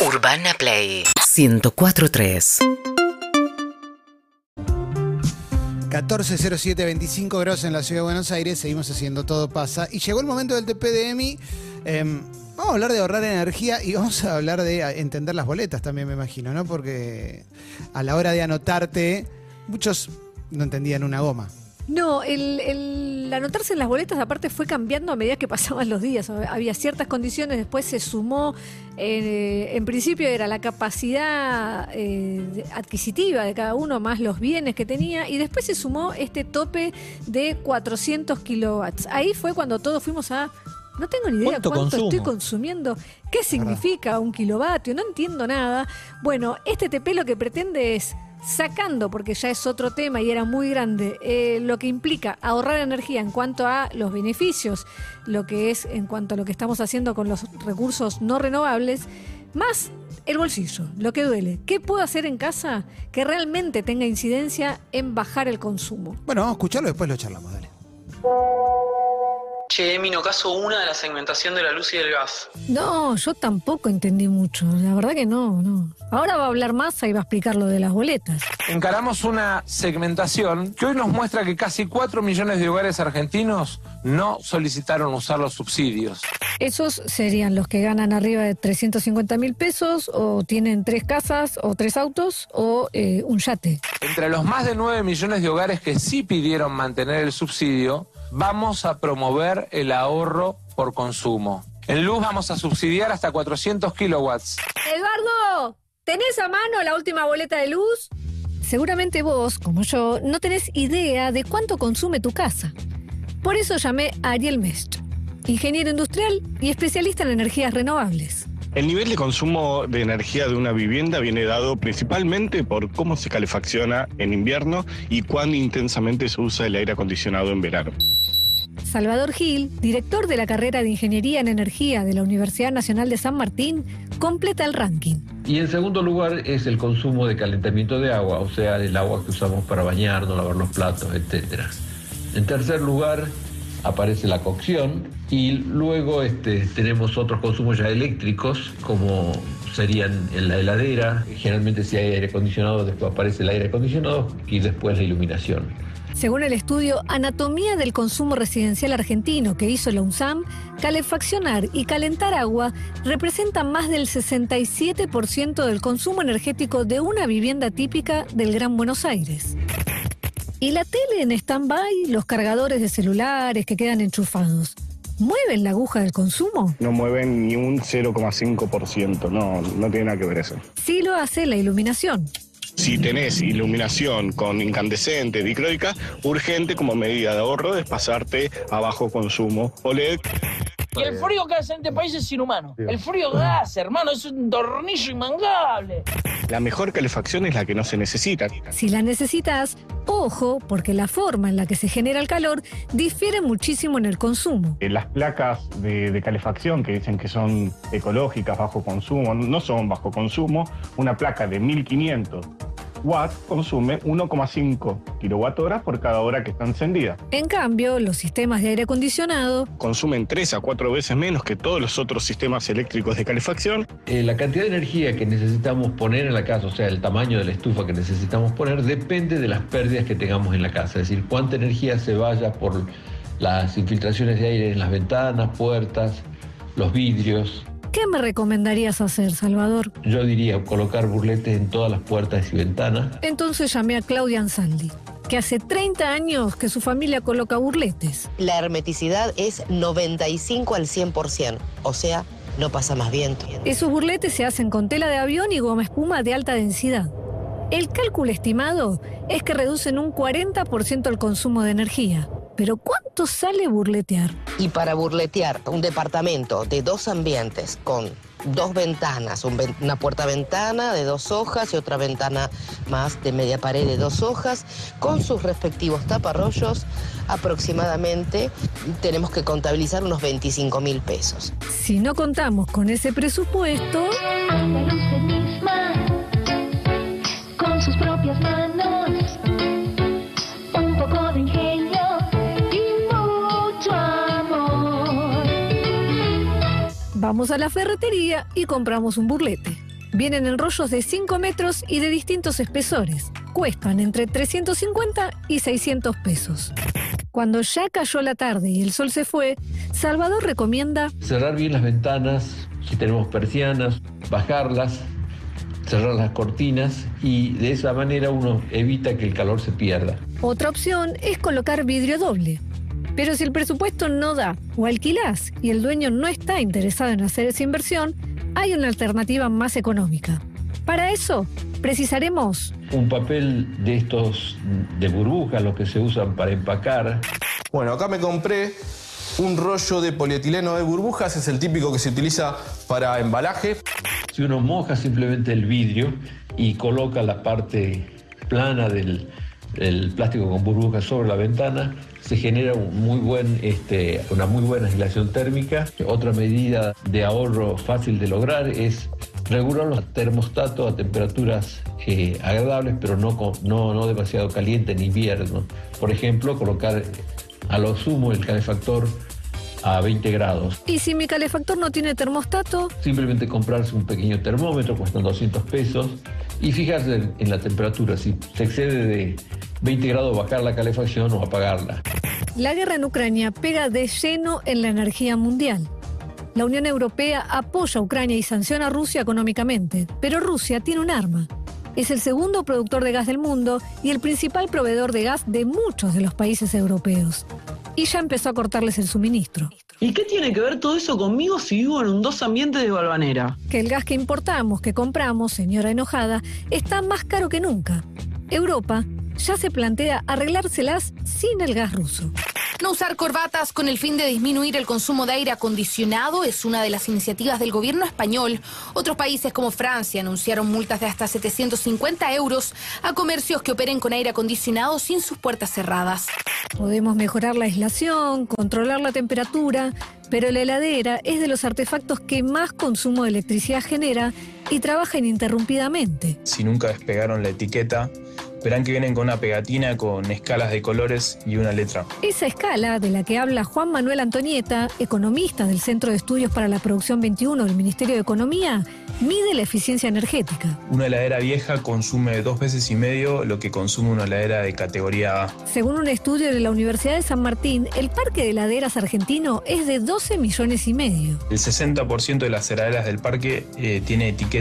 Urbana Play 1043. 140725 grados en la ciudad de Buenos Aires, seguimos haciendo todo pasa. Y llegó el momento del TPDMI. Em, vamos a hablar de ahorrar energía y vamos a hablar de a- entender las boletas también, me imagino, ¿no? Porque a la hora de anotarte, muchos no entendían una goma. No, el, el anotarse en las boletas aparte fue cambiando a medida que pasaban los días. Había ciertas condiciones, después se sumó, eh, en principio era la capacidad eh, adquisitiva de cada uno más los bienes que tenía y después se sumó este tope de 400 kilowatts. Ahí fue cuando todos fuimos a... No tengo ni idea ¿Cuánto cuánto, estoy consumiendo, qué significa un kilovatio, no entiendo nada. Bueno, este TP lo que pretende es sacando, porque ya es otro tema y era muy grande, eh, lo que implica ahorrar energía en cuanto a los beneficios, lo que es en cuanto a lo que estamos haciendo con los recursos no renovables, más el bolsillo, lo que duele. ¿Qué puedo hacer en casa que realmente tenga incidencia en bajar el consumo? Bueno, vamos a escucharlo después lo charlamos, dale. Che, Emi, no caso una de la segmentación de la luz y del gas. No, yo tampoco entendí mucho, la verdad que no, no. Ahora va a hablar más y va a explicar lo de las boletas. Encaramos una segmentación que hoy nos muestra que casi 4 millones de hogares argentinos no solicitaron usar los subsidios. Esos serían los que ganan arriba de 350 mil pesos o tienen tres casas o tres autos o eh, un yate. Entre los más de 9 millones de hogares que sí pidieron mantener el subsidio, vamos a promover el ahorro por consumo. En luz vamos a subsidiar hasta 400 kilowatts. Eduardo, ¿tenés a mano la última boleta de luz? Seguramente vos, como yo, no tenés idea de cuánto consume tu casa. Por eso llamé a Ariel Mest, ingeniero industrial y especialista en energías renovables. El nivel de consumo de energía de una vivienda viene dado principalmente por cómo se calefacciona en invierno y cuán intensamente se usa el aire acondicionado en verano. Salvador Gil, director de la carrera de Ingeniería en Energía de la Universidad Nacional de San Martín, completa el ranking. Y en segundo lugar es el consumo de calentamiento de agua, o sea, el agua que usamos para bañarnos, lavar los platos, etc. En tercer lugar aparece la cocción y luego este, tenemos otros consumos ya eléctricos como serían en la heladera, generalmente si hay aire acondicionado después aparece el aire acondicionado y después la iluminación. Según el estudio Anatomía del Consumo Residencial Argentino que hizo la UNSAM, calefaccionar y calentar agua representan más del 67% del consumo energético de una vivienda típica del Gran Buenos Aires. ¿Y la tele en stand-by, los cargadores de celulares que quedan enchufados? ¿Mueven la aguja del consumo? No mueven ni un 0,5%, no, no tiene nada que ver eso. Sí lo hace la iluminación. Si tenés iluminación con incandescente, dicróica, urgente como medida de ahorro es pasarte a bajo consumo OLED. Y el frío que hace en este país es inhumano. El frío gas, hermano, es un tornillo inmangable. La mejor calefacción es la que no se necesita. Si la necesitas, ojo, porque la forma en la que se genera el calor difiere muchísimo en el consumo. Eh, Las placas de, de calefacción que dicen que son ecológicas, bajo consumo, no son bajo consumo. Una placa de 1500 watts consume 1,5 kilowatt horas por cada hora que está encendida. En cambio, los sistemas de aire acondicionado Consumen 3 a 4 veces menos que todos los otros sistemas eléctricos de calefacción. Eh, la cantidad de energía que necesitamos poner en la casa, o sea, el tamaño de la estufa que necesitamos poner, depende de las pérdidas que tengamos en la casa. Es decir, cuánta energía se vaya por las infiltraciones de aire en las ventanas, puertas, los vidrios. ¿Qué me recomendarías hacer, Salvador? Yo diría colocar burletes en todas las puertas y ventanas. Entonces llamé a Claudia Ansaldi, que hace 30 años que su familia coloca burletes. La hermeticidad es 95 al 100%, o sea, no pasa más viento. Esos burletes se hacen con tela de avión y goma espuma de alta densidad. El cálculo estimado es que reducen un 40% el consumo de energía. Pero ¿cuánto sale burletear? Y para burletear un departamento de dos ambientes con dos ventanas, un ven- una puerta-ventana de dos hojas y otra ventana más de media pared de dos hojas, con sus respectivos taparrollos, aproximadamente tenemos que contabilizar unos 25 mil pesos. Si no contamos con ese presupuesto, Hágalo usted misma, con sus propias manos, vamos a la ferretería y compramos un burlete. Vienen en rollos de 5 metros y de distintos espesores. Cuestan entre 350 y 600 pesos. Cuando ya cayó la tarde y el sol se fue, Salvador recomienda Cerrar bien las ventanas, si tenemos persianas, bajarlas, cerrar las cortinas y de esa manera uno evita que el calor se pierda. Otra opción es colocar vidrio doble. Pero si el presupuesto no da o alquilás y el dueño no está interesado en hacer esa inversión, hay una alternativa más económica. Para eso, precisaremos Un papel de estos de burbujas, los que se usan para empacar, Bueno, acá me compré un rollo de polietileno de burbujas, es el típico que se utiliza para embalaje. Si uno moja simplemente el vidrio y coloca la parte plana del, del plástico con burbujas sobre la ventana, se genera un muy buen, este, una muy buena aislación térmica. Otra medida de ahorro fácil de lograr es regular los termostatos a temperaturas eh, agradables, pero no, con- no, no demasiado caliente en invierno. Por ejemplo, colocar a lo sumo el calefactor a 20 grados. Y si mi calefactor no tiene termostato, Simplemente comprarse un pequeño termómetro, cuestan 200 pesos, y fijarse en la temperatura. Si se excede de 20 grados, bajar la calefacción o apagarla. la guerra en Ucrania pega de lleno en la energía mundial. La Unión Europea apoya a Ucrania y sanciona a Rusia económicamente, pero Rusia tiene un arma. Es el segundo productor de gas del mundo y el principal proveedor de gas de muchos de los países europeos. Y ya empezó a cortarles el suministro. ¿Y qué tiene que ver todo eso conmigo si vivo en un dos ambientes de Balvanera? que el gas que importamos, que compramos, señora enojada, está más caro que nunca. Europa ya se plantea arreglárselas sin el gas ruso. No usar corbatas con el fin de disminuir el consumo de aire acondicionado es una de las iniciativas del gobierno español. Otros países como Francia anunciaron multas de hasta 750 euros a comercios que operen con aire acondicionado sin sus puertas cerradas. Podemos mejorar la aislación, controlar la temperatura, pero la heladera es de los artefactos que más consumo de electricidad genera y trabaja ininterrumpidamente. Si nunca despegaron la etiqueta, verán que vienen con una pegatina con escalas de colores y una letra. Esa escala de la que habla Juan Manuel Antonieta, economista del Centro de Estudios para la Producción 21 del Ministerio de Economía, mide la eficiencia energética. Una heladera vieja consume dos veces y medio lo que consume una heladera de categoría A. Según un estudio de la Universidad de San Martín, el parque de heladeras argentino es de 12 millones y medio. El 60% de las heladeras del parque eh, tiene etiqueta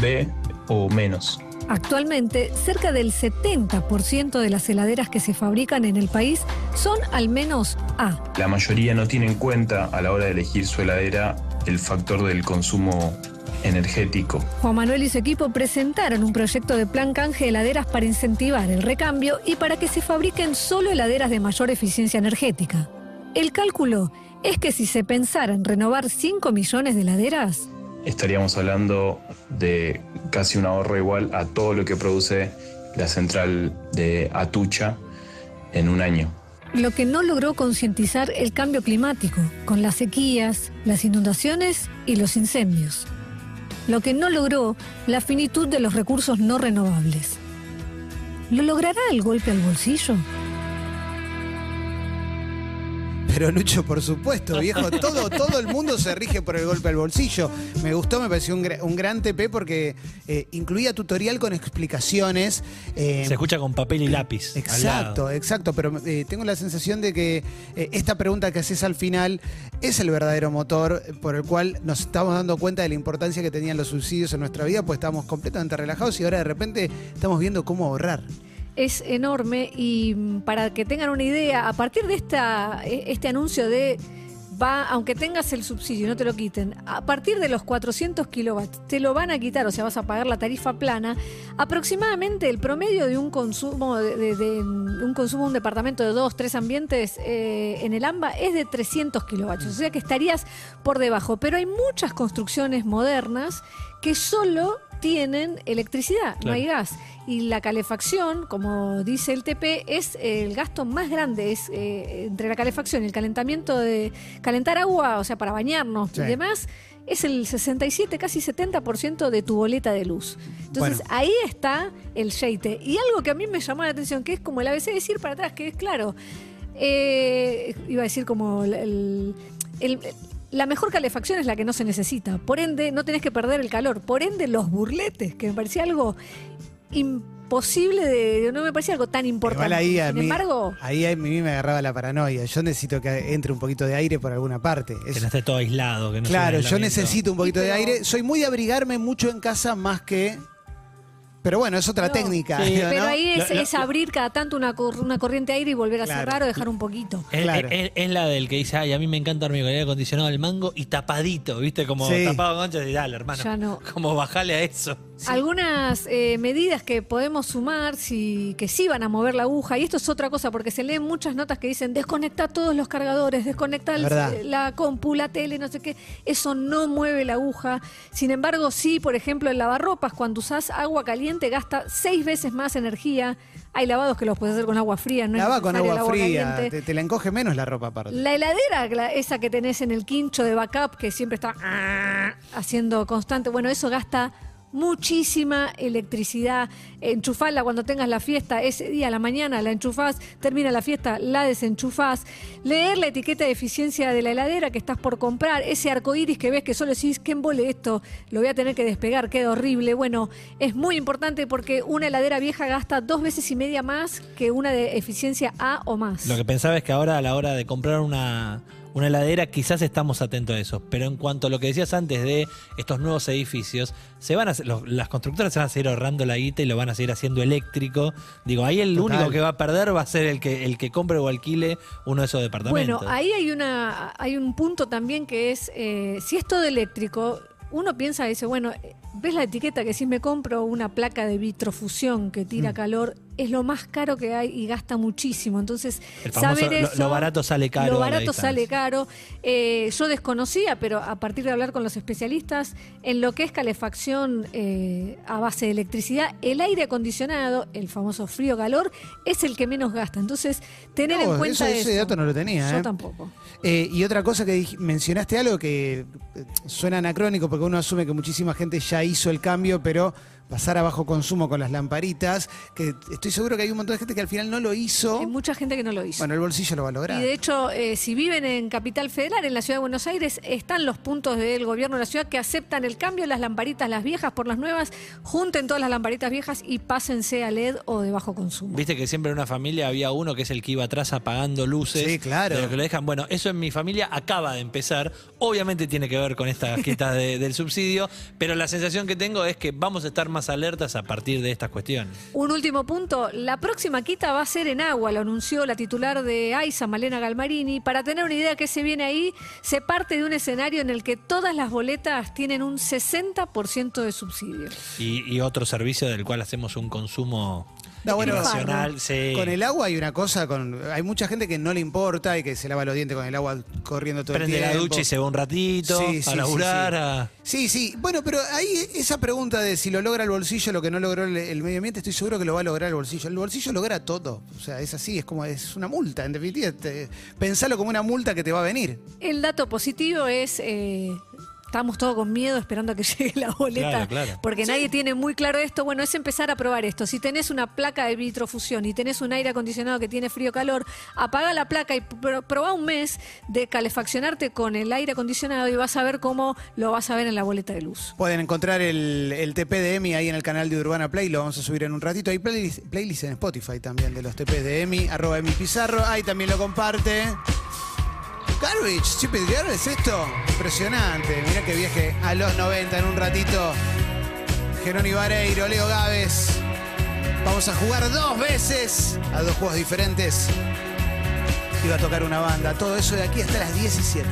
B o menos. Actualmente, cerca del 70% de las heladeras que se fabrican en el país son al menos A. La mayoría no tiene en cuenta a la hora de elegir su heladera el factor del consumo energético. Juan Manuel y su equipo presentaron un proyecto de plan canje de heladeras para incentivar el recambio y para que se fabriquen solo heladeras de mayor eficiencia energética. El cálculo es que si se pensara en renovar 5 millones de heladeras, Estaríamos hablando de casi un ahorro igual a todo lo que produce la central de Atucha en un año. lo que no logró concientizar el cambio climático, con las sequías, las inundaciones y los incendios. Lo que no logró la finitud de los recursos no renovables. ¿Lo logrará el golpe al bolsillo? Pero Lucho, por supuesto, viejo, todo, todo el mundo se rige por el golpe al bolsillo. Me gustó, me pareció un, gra- un gran TP porque eh, incluía tutorial con explicaciones. eh, Se escucha con papel y lápiz. al lado. Exacto, exacto, pero eh, tengo la sensación de que eh, esta pregunta que haces al final es el verdadero motor por el cual nos estamos dando cuenta de la importancia que tenían los subsidios en nuestra vida, pues estábamos completamente relajados y ahora de repente estamos viendo cómo ahorrar. Es enorme y mm, para que tengan una idea, a partir de esta, e- este anuncio de va, aunque tengas el subsidio, no te lo quiten, a partir de los 400 kilowatts te lo van a quitar, o sea, vas a pagar la tarifa plana, aproximadamente el promedio de un consumo de, un consumo un departamento de dos, tres ambientes eh, en el AMBA es de 300 kilowatts, o sea que estarías por debajo, pero hay muchas construcciones modernas que solo tienen electricidad, no hay gas. Y la calefacción, como dice el TP, es el gasto más grande, es eh, entre la calefacción y el calentamiento de calentar agua, o sea, para bañarnos Sí. y demás, es el 67, casi 70% de tu boleta de luz. Entonces Bueno. ahí está el sheite. Y algo que a mí me llamó la atención, que es como el ABC decir para atrás, que es claro, eh, iba a decir como el- el- el- la mejor calefacción es la que no se necesita. Por ende, no tenés que perder el calor. Por ende, los burletes, que me parecía algo imposible de. No me parecía algo tan importante. Igual ahí a Sin mí, embargo, ahí a mí me agarraba la paranoia. Yo necesito que entre un poquito de aire por alguna parte. Es- Que no esté todo aislado. Que no sea claro, yo necesito un poquito de aire. Soy muy de abrigarme mucho en casa más que. Pero bueno, es otra técnica. Sí. pero ¿no? ahí es, Lo- lo- es abrir cada tanto una, cor- una corriente de aire y volver a Claro. cerrar o dejar un poquito. Es, Claro. es- es la del que dice, ay, a mí me encanta dormir con aire acondicionado al mango y tapadito, ¿viste? Como Sí. tapado con concha y dale, hermano. Ya no. Como bajale a eso. Algunas eh, medidas que podemos sumar, si, que sí van a mover la aguja, y esto es otra cosa, porque se leen muchas notas que dicen desconecta todos los cargadores, desconecta el- Verdad. la compu, la tele, no sé qué. Eso no mueve la aguja. Sin embargo, sí, por ejemplo, el lavarropas, cuando usás agua caliente, gasta seis veces más energía. Hay lavados que los puedes hacer con agua fría, no es Lava con agua fría. Te, te la encoge menos la ropa aparte. La heladera, la- esa que tenés en el quincho de backup, que siempre está ah, haciendo constante, bueno, eso gasta muchísima electricidad. Enchufala cuando tengas la fiesta, ese día a la mañana la enchufás, termina la fiesta, la desenchufás. Leer la etiqueta de eficiencia de la heladera que estás por comprar, ese arco iris que ves que solo decís, ¿qué embole esto? Lo voy a tener que despegar, queda horrible. Bueno, es muy importante porque una heladera vieja gasta dos veces y media más que una de eficiencia A o más. Lo que pensaba es que ahora a la hora de comprar una, una heladera quizás estamos atentos a eso. Pero en cuanto a lo que decías antes de estos nuevos edificios, se van a los- las constructoras se van a seguir ahorrando la guita y lo van a seguir haciendo eléctrico. Digo, ahí el Total. único que va a perder va a ser el que, el que compre o alquile uno de esos departamentos. Bueno, ahí hay una hay un punto también que es eh, si es todo eléctrico, uno piensa y dice, bueno, eh, ves la etiqueta que si me compro una placa de vitrofusión que Mm. tira calor, es lo más caro que hay y gasta muchísimo. Entonces, El famoso, saber lo- eso, lo barato sale caro Lo barato sale caro. Eh, yo desconocía, pero a partir de hablar con los especialistas, en lo que es calefacción eh, a base de electricidad, el aire acondicionado, el famoso frío-calor, es el que menos gasta. Entonces, tener No, en cuenta eso- ese eso. dato no lo tenía, Yo ¿eh? tampoco. Eh, y otra cosa que mencionaste algo que suena anacrónico porque uno asume que muchísima gente ya hizo el cambio, pero pasar a bajo consumo con las lamparitas, que estoy seguro que hay un montón de gente que al final no lo hizo. Hay mucha gente que no lo hizo. Bueno, el bolsillo lo va a lograr. Y de hecho, eh, si viven en Capital Federal, en la ciudad de Buenos Aires, están los puntos del gobierno de la ciudad que aceptan el cambio, las lamparitas, las viejas por las nuevas, junten todas las lamparitas viejas y pásense a LED o de bajo consumo. Viste que siempre en una familia había uno que es el que iba atrás apagando luces. Sí, claro. De lo que lo dejan. Bueno, eso en mi familia acaba de empezar. Obviamente tiene que ver con estas quitas de- del subsidio, pero la sensación que tengo es que vamos a estar más alertas a partir de estas cuestiones. Un último punto, la próxima quita va a ser en agua, lo anunció la titular de AISA, Malena Galmarini. Para tener una idea que se viene ahí, se parte de un escenario en el que todas las boletas tienen un 60% de subsidio. Y, y otro servicio del cual hacemos un consumo No, bueno, irracional. sí. Con el agua hay una cosa, con hay mucha gente que no le importa y que se lava los dientes con el agua corriendo todo Prende el tiempo. la ducha y se va un ratito Sí, sí, a sí, laburar. sí. a- Sí, sí. Bueno, pero ahí esa pregunta de si lo logra el bolsillo, lo que no logró el, el medio ambiente, estoy seguro que lo va a lograr el bolsillo. El bolsillo logra todo. O sea, es así, es como es una multa, en definitiva. te- pensalo como una multa que te va a venir. El dato positivo es, eh, estamos todos con miedo esperando a que llegue la boleta, Claro, claro. porque nadie tiene muy claro esto. Bueno, es empezar a probar esto. Si tenés una placa de vitrofusión y tenés un aire acondicionado que tiene frío-calor, apaga la placa y pr- probá un mes de calefaccionarte con el aire acondicionado y vas a ver cómo lo vas a ver en la boleta de luz. Pueden encontrar el, el TP de Emi ahí en el canal de Urbana Play, lo vamos a subir en un ratito. Hay playlist, playlist en Spotify también de los TP de Emi, arroba Emi Pizarro, ahí también lo comparte. Garbage, Stupid Girl, ¿es esto? Impresionante, mira que viaje a los 90 en un ratito. Jerónimo Vareiro, Leo Gávez. Vamos a jugar dos veces a dos juegos diferentes. Iba a tocar una banda, todo eso de aquí hasta las 17.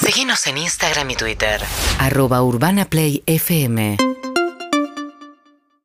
Seguinos en Instagram y Twitter. Arroba Urbana Play FM.